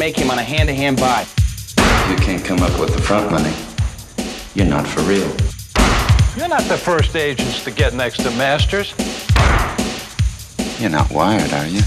Make him on a hand-to-hand buy. You can't come up with the front money. You're not for real. You're not the first agents to get next to Masters. You're not wired, are you?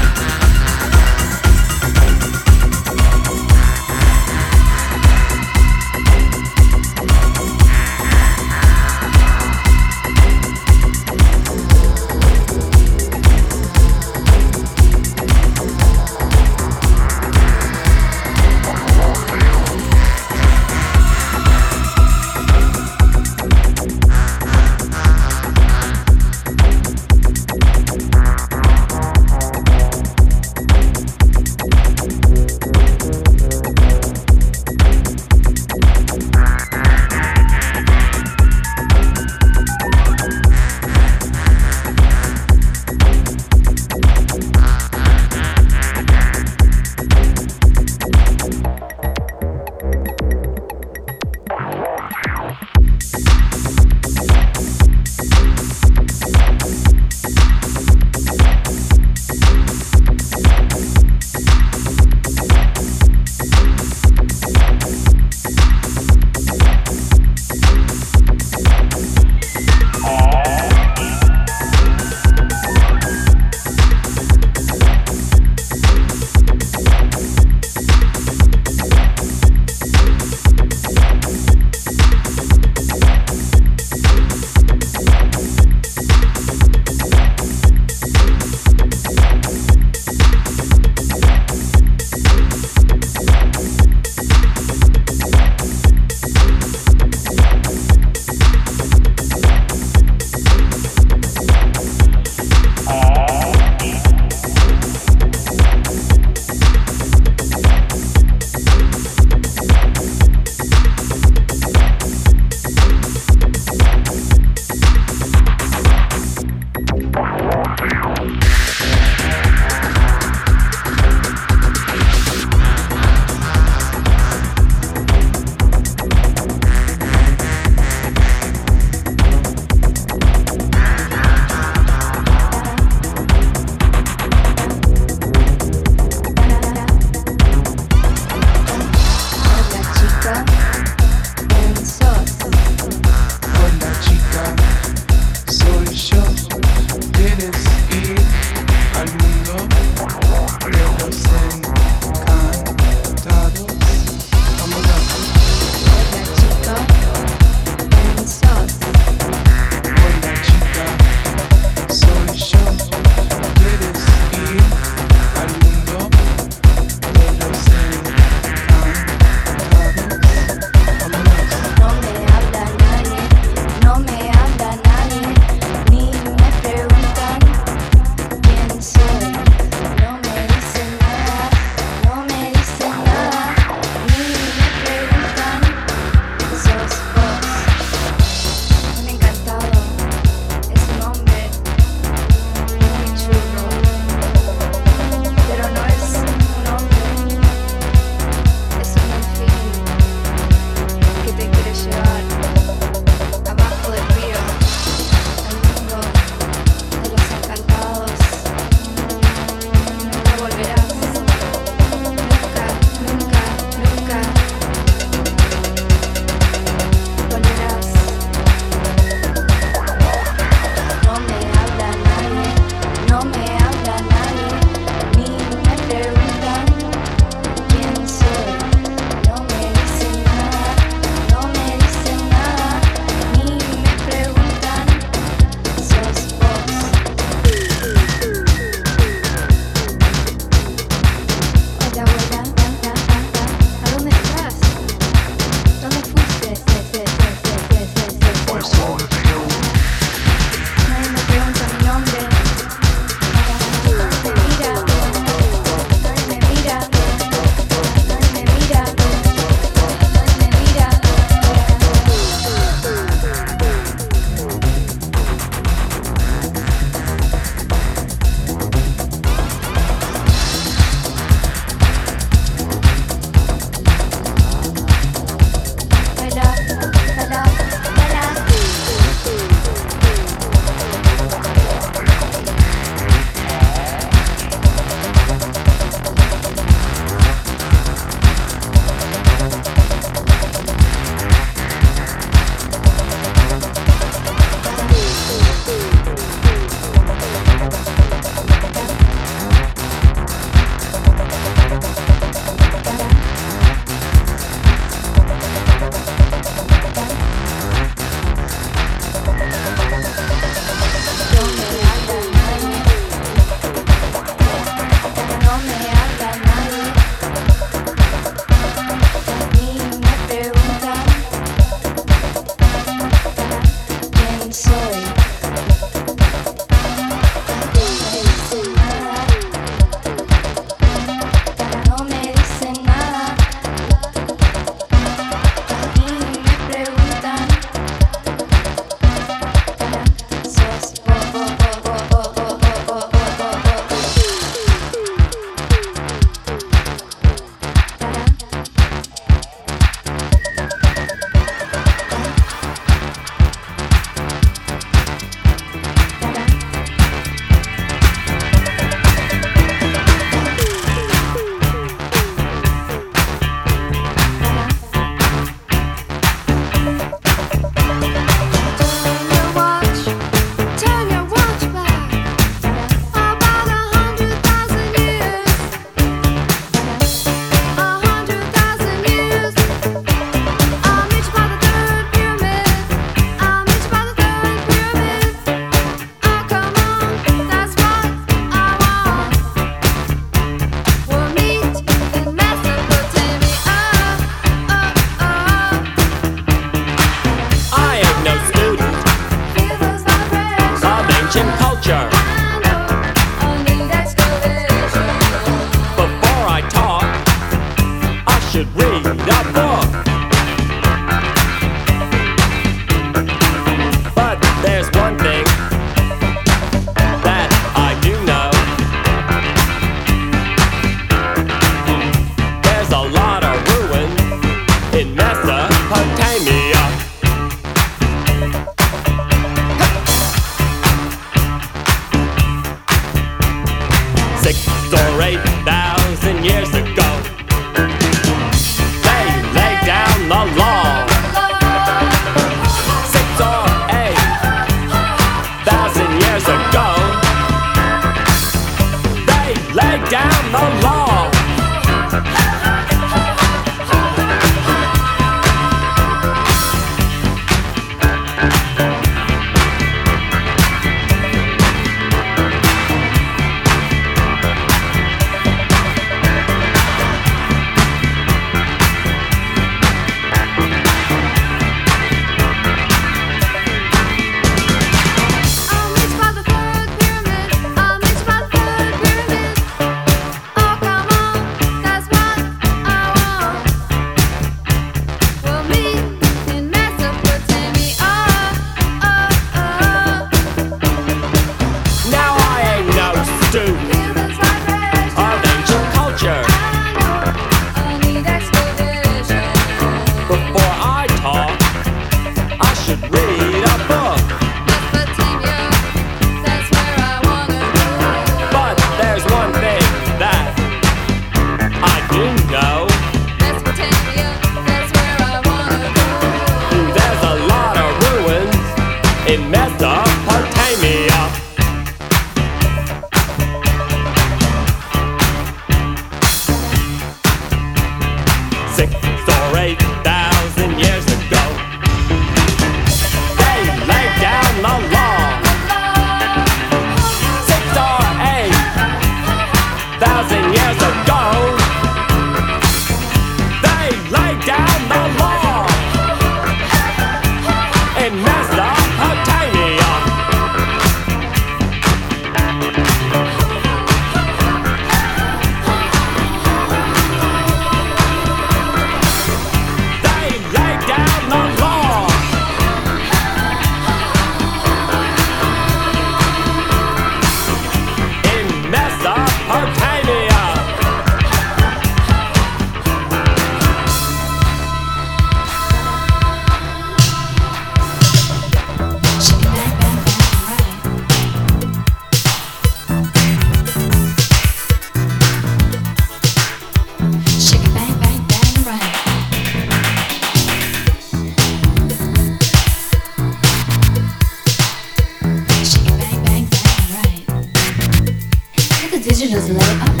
prejudice lay.